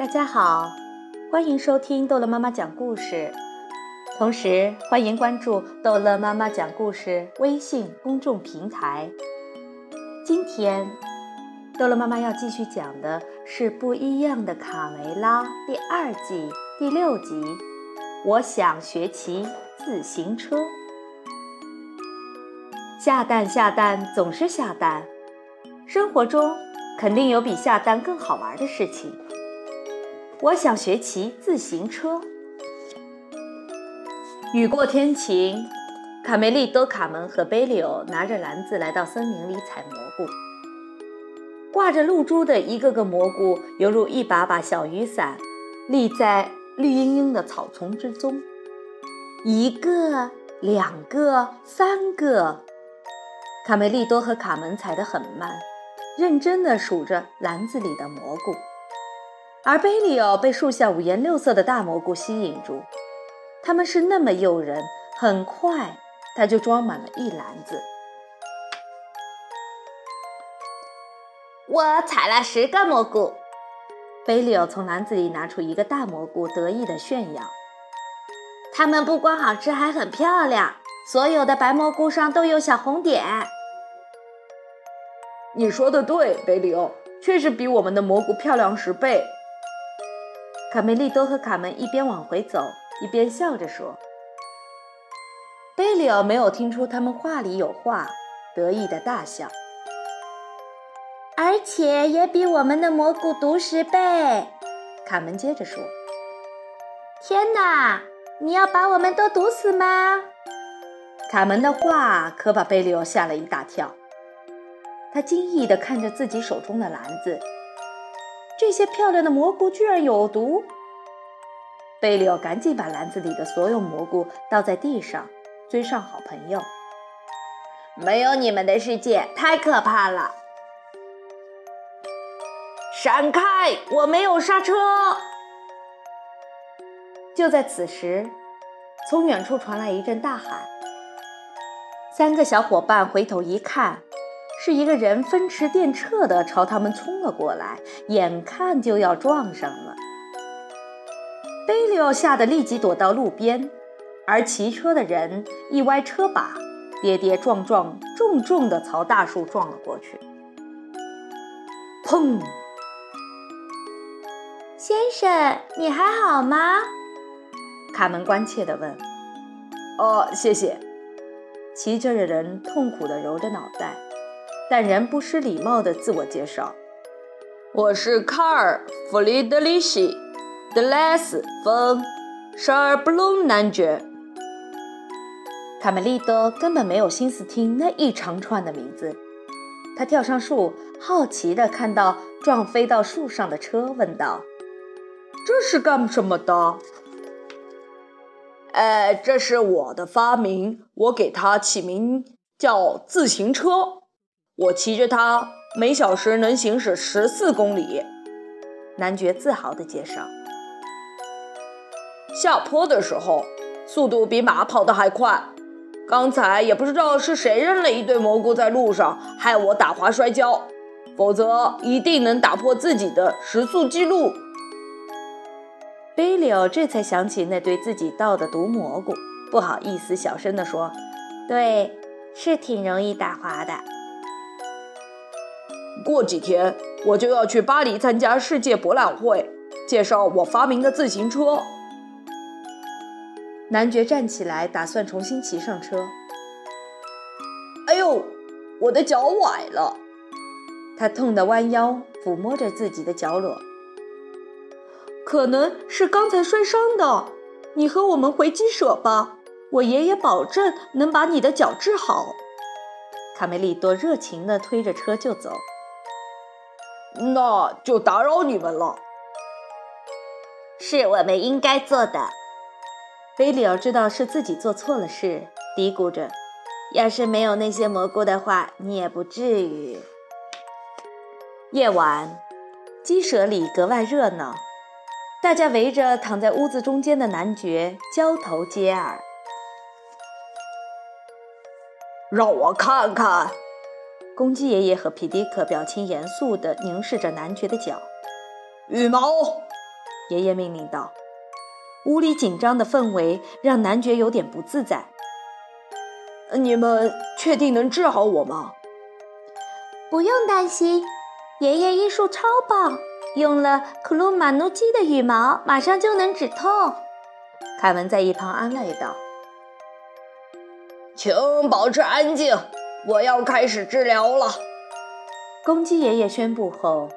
大家好，欢迎收听逗乐妈妈讲故事，同时欢迎关注逗乐妈妈讲故事微信公众平台。今天，逗乐妈妈要继续讲的是《不一样的卡梅拉》第二季第六集。我想学骑自行车。下蛋下蛋总是下蛋，生活中肯定有比下蛋更好玩的事情。我想学骑自行车。雨过天晴，卡梅利多、卡门和贝利欧拿着篮子来到森林里采蘑菇。挂着露珠的一个个蘑菇，犹如一把把小雨伞，立在绿茵茵的草丛之中。一个，两个，三个。卡梅利多和卡门采得很慢，认真地数着篮子里的蘑菇。而贝利奥被树下五颜六色的大蘑菇吸引住，它们是那么诱人，很快他就装满了一篮子。我采了十个蘑菇，贝利奥从篮子里拿出一个大蘑菇，得意的炫耀。它们不光好吃，还很漂亮，所有的白蘑菇上都有小红点。你说的对，贝利奥，确实比我们的蘑菇漂亮十倍。卡梅利多和卡门一边往回走，一边笑着说：“贝里奥没有听出他们话里有话，得意的大笑。而且也比我们的蘑菇毒十倍。”卡门接着说：“天哪，你要把我们都毒死吗？”卡门的话可把贝里奥吓了一大跳，他惊异地看着自己手中的篮子。这些漂亮的蘑菇居然有毒！贝利奥赶紧把篮子里的所有蘑菇倒在地上，追上好朋友。没有你们的世界太可怕了！闪开！我没有刹车！就在此时，从远处传来一阵大喊。三个小伙伴回头一看。是一个人风驰电掣地朝他们冲了过来，眼看就要撞上了。贝利奥吓得立即躲到路边，而骑车的人一歪车把，跌跌撞撞，重重地朝大树撞了过去。砰！先生，你还好吗？卡门关切地问。“哦，谢谢。”骑车的人痛苦地揉着脑袋。但仍不失礼貌的自我介绍：“我是卡尔·弗里德里希·德莱斯冯·沙尔布隆男爵。”卡梅利多根本没有心思听那一长串的名字，他跳上树，好奇地看到撞飞到树上的车，问道：“这是干什么的？”“哎，这是我的发明，我给它起名叫自行车。”我骑着它，每小时能行驶十四公里。男爵自豪地介绍。下坡的时候，速度比马跑得还快。刚才也不知道是谁扔了一堆蘑菇在路上，害我打滑摔跤。否则，一定能打破自己的时速记录。贝利奥这才想起那堆自己倒的毒蘑菇，不好意思，小声地说：“对，是挺容易打滑的。”过几天我就要去巴黎参加世界博览会，介绍我发明的自行车。男爵站起来，打算重新骑上车。哎呦，我的脚崴了！他痛得弯腰抚摸着自己的脚裸。可能是刚才摔伤的。你和我们回鸡舍吧，我爷爷保证能把你的脚治好。卡梅利多热情地推着车就走。那就打扰你们了。是我们应该做的。贝利奥知道是自己做错了事，嘀咕着：“要是没有那些蘑菇的话，你也不至于。”夜晚，鸡舍里格外热闹，大家围着躺在屋子中间的男爵交头接耳。让我看看。公鸡爷爷和皮迪克表情严肃地凝视着男爵的脚。羽毛，爷爷命令道。屋里紧张的氛围让男爵有点不自在。你们确定能治好我吗？不用担心，爷爷医术超棒，用了克鲁马努基的羽毛，马上就能止痛。凯文在一旁安慰道：“请保持安静，我要开始治疗了。”公鸡爷爷宣布后，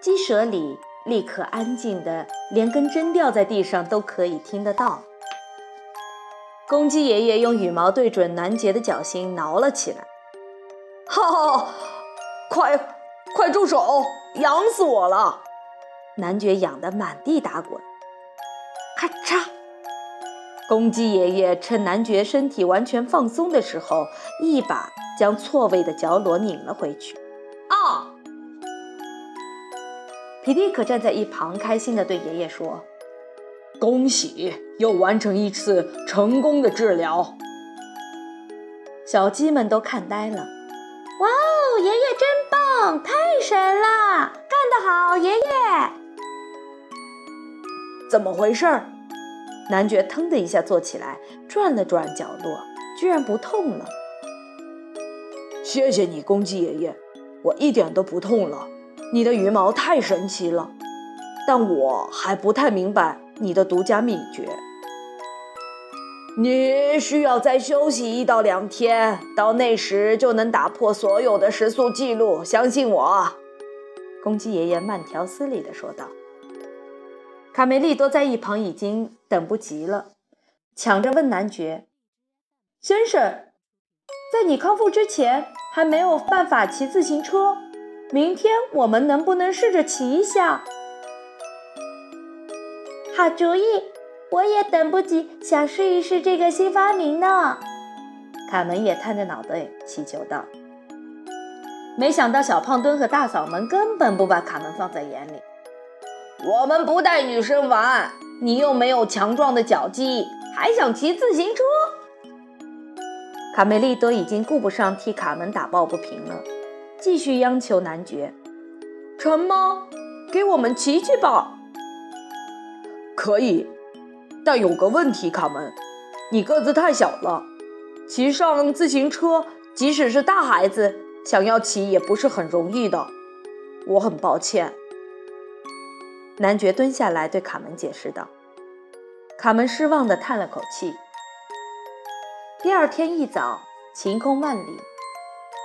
鸡舍里立刻安静的，连根针掉在地上都可以听得到。公鸡爷爷用羽毛对准南杰的脚心挠了起来。哈哈，快，快住手！痒死我了！男爵痒得满地打滚。咔嚓！公鸡爷爷趁男爵身体完全放松的时候，一把将错位的角裸拧了回去。哦！皮蒂可站在一旁，开心地对爷爷说。恭喜，又完成一次成功的治疗。小鸡们都看呆了。哇哦，爷爷真棒，太神了，干得好，爷爷！怎么回事？男爵腾的一下坐起来，转了转角落，居然不痛了。谢谢你，公鸡爷爷，我一点都不痛了。你的羽毛太神奇了，但我还不太明白。你的独家秘诀，你需要再休息一到两天，到那时就能打破所有的时速记录。相信我。”公鸡爷爷慢条斯理地说道。卡梅利多在一旁已经等不及了，抢着问男爵：“先生，在你康复之前还没有办法骑自行车，明天我们能不能试着骑一下？”好主意，我也等不及，想试一试这个新发明呢。卡门也探着脑袋祈求道。没想到小胖墩和大嗓门根本不把卡门放在眼里。我们不带女生玩，你又没有强壮的脚肌，还想骑自行车？卡梅利多已经顾不上替卡门打抱不平了，继续央求男爵：“成吗？给我们骑骑吧。”可以，但有个问题，卡门，你个子太小了，骑上自行车，即使是大孩子想要骑也不是很容易的。我很抱歉。男爵蹲下来对卡门解释道。卡门失望地叹了口气。第二天一早，晴空万里，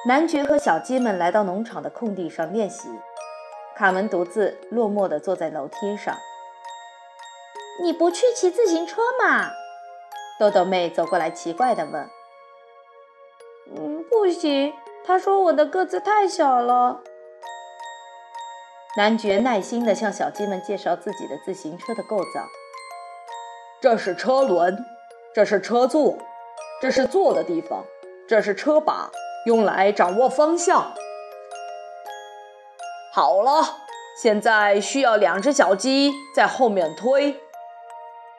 男爵和小鸡们来到农场的空地上练习，卡门独自落寞地坐在楼梯上。你不去骑自行车吗？豆豆妹走过来，奇怪地问。“嗯，不行。”他说，“我的个子太小了。”男爵耐心地向小鸡们介绍自己的自行车的构造。这是车轮，这是车座，这是坐的地方，这是车把，用来掌握方向。好了，现在需要两只小鸡在后面推。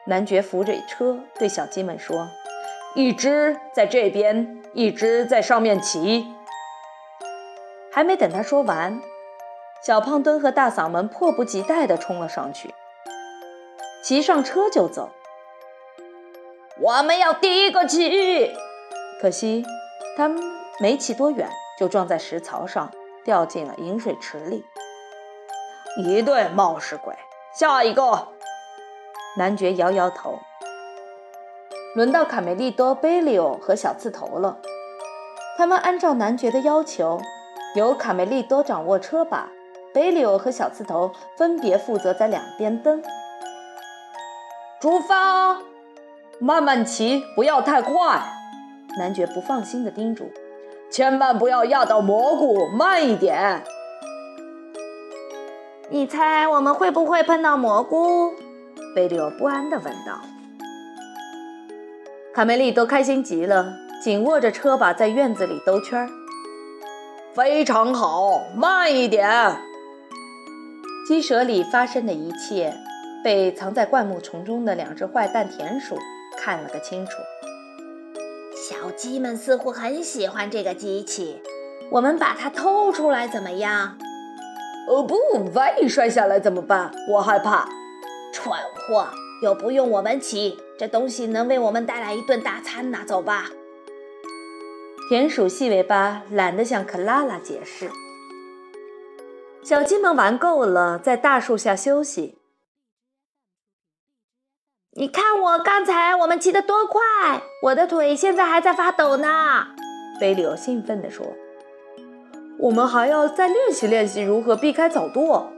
男爵扶着车，对小鸡们说：“一只在这边，一只在上面骑。”还没等他说完，小胖墩和大嗓门迫不及待地冲了上去，骑上车就走。我们要第一个骑，可惜他们没骑多远，就撞在石槽上，掉进了饮水池里。一对冒失鬼，下一个。男爵摇摇头。轮到卡梅利多、贝利欧和小刺头了。他们按照男爵的要求，由卡梅利多掌握车把，贝利欧和小刺头分别负责在两边蹬。出发，慢慢骑，不要太快。男爵不放心地叮嘱：“千万不要压到蘑菇，慢一点。”你猜我们会不会碰到蘑菇？贝利欧不安地问道：“卡梅利多开心极了，紧握着车把在院子里兜圈儿。非常好，慢一点。”鸡舍里发生的一切，被藏在灌木丛中的两只坏蛋田鼠看了个清楚。小鸡们似乎很喜欢这个机器，我们把它偷出来怎么样？哦不，万一摔下来怎么办？我害怕。蠢货，又不用我们骑，这东西能为我们带来一顿大餐呢。走吧。田鼠细尾巴懒得向克拉拉解释。小鸡们玩够了，在大树下休息。你看我刚才我们骑得多快，我的腿现在还在发抖呢。菲利欧兴奋地说：“我们还要再练习练习如何避开早舵。”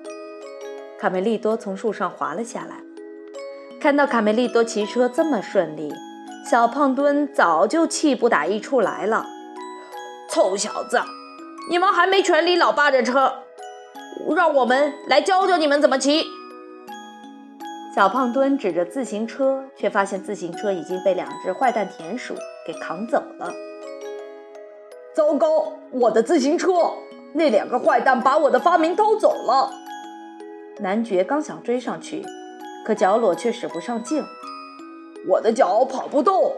卡梅利多从树上滑了下来，看到卡梅利多骑车这么顺利，小胖墩早就气不打一处来了。臭小子，你们还没权利老爸这车，让我们来教教你们怎么骑。小胖墩指着自行车，却发现自行车已经被两只坏蛋田鼠给扛走了。糟糕，我的自行车！那两个坏蛋把我的发明偷走了。男爵刚想追上去，可脚裸却使不上劲，我的脚跑不动。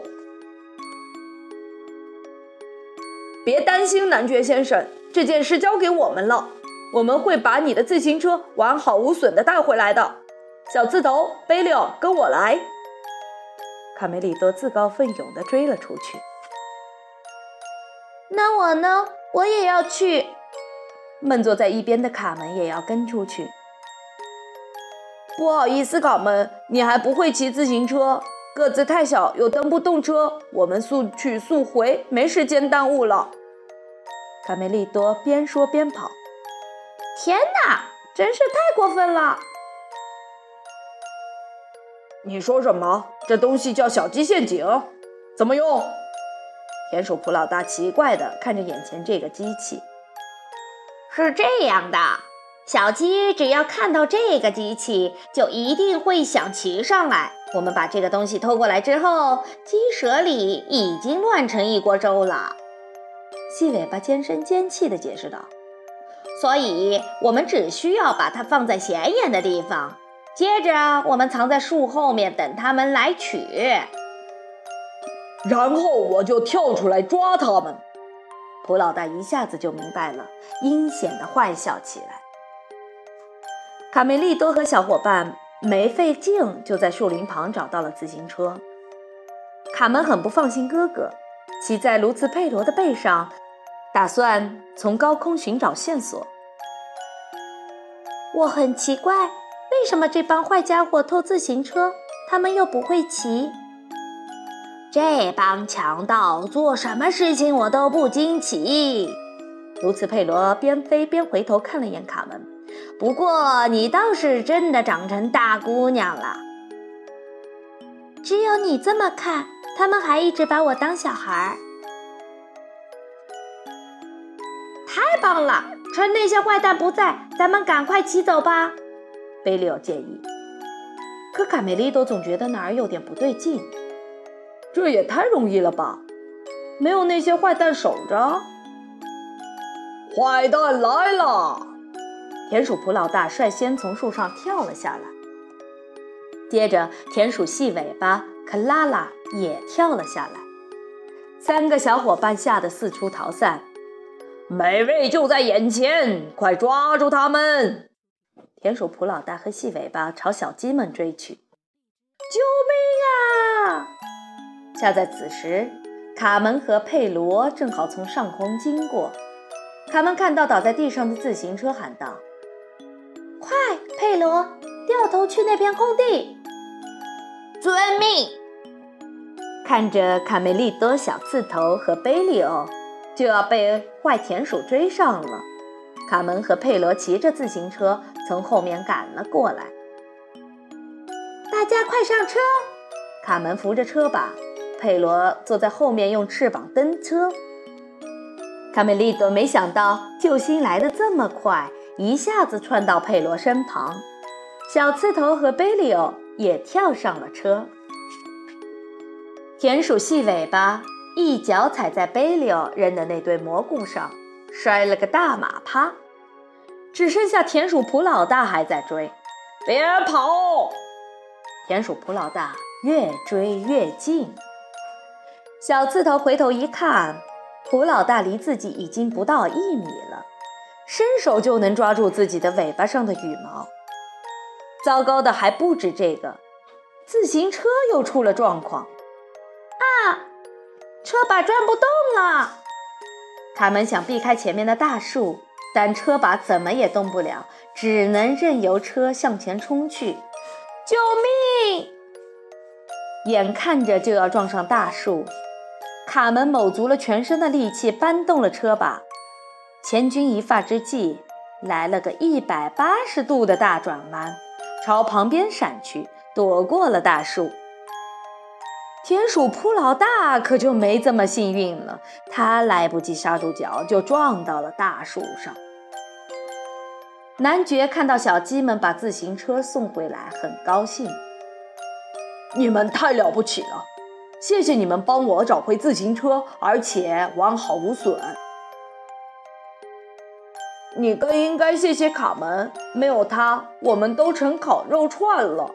别担心，男爵先生，这件事交给我们了，我们会把你的自行车完好无损的带回来的。小刺头，贝利奥，跟我来！卡梅利多自告奋勇地追了出去。那我呢？我也要去。闷坐在一边的卡门也要跟出去。不好意思，卡门，你还不会骑自行车，个子太小，又蹬不动车。我们速去速回，没时间耽误了。卡梅利多边说边跑。天哪，真是太过分了！你说什么？这东西叫小鸡陷阱，怎么用？田鼠普老大奇怪地看着眼前这个机器。是这样的，小鸡只要看到这个机器，就一定会想骑上来。我们把这个东西偷过来之后，鸡舍里已经乱成一锅粥了。细尾巴尖声尖气地解释道：“所以，我们只需要把它放在显眼的地方。”接着，我们藏在树后面等他们来取，然后我就跳出来抓他们。普老大一下子就明白了，阴险的坏笑起来。卡梅利多和小伙伴没费劲就在树林旁找到了自行车。卡门很不放心哥哥，骑在卢茨佩罗的背上，打算从高空寻找线索。我很奇怪。为什么这帮坏家伙偷自行车？他们又不会骑。这帮强盗做什么事情我都不惊奇。卢茨佩罗边飞边回头看了眼卡门。不过你倒是真的长成大姑娘了。只有你这么看，他们还一直把我当小孩儿。太棒了！趁那些坏蛋不在，咱们赶快骑走吧。贝利奥建议，可卡梅利多总觉得哪儿有点不对劲。这也太容易了吧？没有那些坏蛋守着。坏蛋来了！田鼠普老大率先从树上跳了下来，接着田鼠细尾巴克拉拉也跳了下来。三个小伙伴吓得四处逃散。美味就在眼前，快抓住他们！田鼠普老大和细尾巴朝小鸡们追去，救命啊！恰在此时，卡门和佩罗正好从上空经过。卡门看到倒在地上的自行车，喊道：“快，佩罗，掉头去那片空地！”遵命。看着卡梅利多、小刺头和贝利欧就要被坏田鼠追上了。卡门和佩罗骑着自行车从后面赶了过来。大家快上车！卡门扶着车把，佩罗坐在后面用翅膀蹬车。卡梅利多没想到救星来得这么快，一下子窜到佩罗身旁。小刺头和贝利欧也跳上了车。田鼠细尾巴一脚踩在贝利欧扔的那堆蘑菇上。摔了个大马趴，只剩下田鼠普老大还在追。别跑！田鼠普老大越追越近。小刺头回头一看，普老大离自己已经不到一米了，伸手就能抓住自己的尾巴上的羽毛。糟糕的还不止这个，自行车又出了状况。啊，车把转不动了！卡门想避开前面的大树，但车把怎么也动不了，只能任由车向前冲去。救命！眼看着就要撞上大树，卡门卯足了全身的力气搬动了车把。千钧一发之际，来了个一百八十度的大转弯，朝旁边闪去，躲过了大树。田鼠扑老大可就没这么幸运了，他来不及刹住脚，就撞到了大树上。男爵看到小鸡们把自行车送回来，很高兴。你们太了不起了，谢谢你们帮我找回自行车，而且完好无损。你更应该谢谢卡门，没有他，我们都成烤肉串了。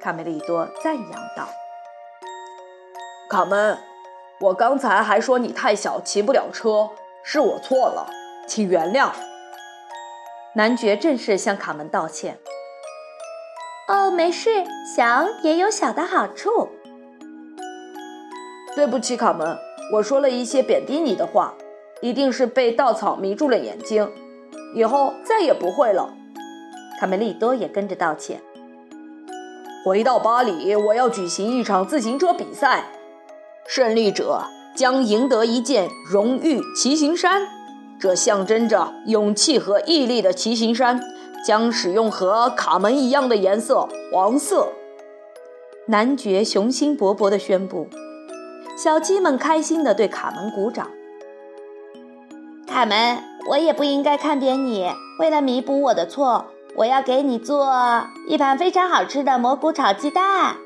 卡梅利多赞扬道。卡门，我刚才还说你太小，骑不了车，是我错了，请原谅。男爵正式向卡门道歉。哦，没事，小也有小的好处。对不起，卡门，我说了一些贬低你的话，一定是被稻草迷住了眼睛，以后再也不会了。卡梅利多也跟着道歉。回到巴黎，我要举行一场自行车比赛。胜利者将赢得一件荣誉骑行衫，这象征着勇气和毅力的骑行衫将使用和卡门一样的颜色——黄色。男爵雄心勃勃地宣布，小鸡们开心地对卡门鼓掌。卡门，我也不应该看扁你。为了弥补我的错，我要给你做一盘非常好吃的蘑菇炒鸡蛋。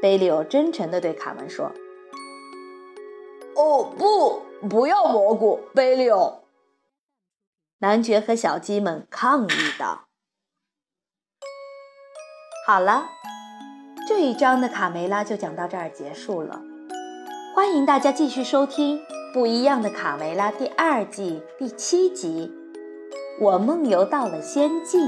贝利欧真诚地对卡门说。哦不，不要蘑菇，贝利欧！男爵和小鸡们抗议道。好了，这一章的卡梅拉就讲到这儿结束了。欢迎大家继续收听《不一样的卡梅拉》第二季第七集《我梦游到了仙境》。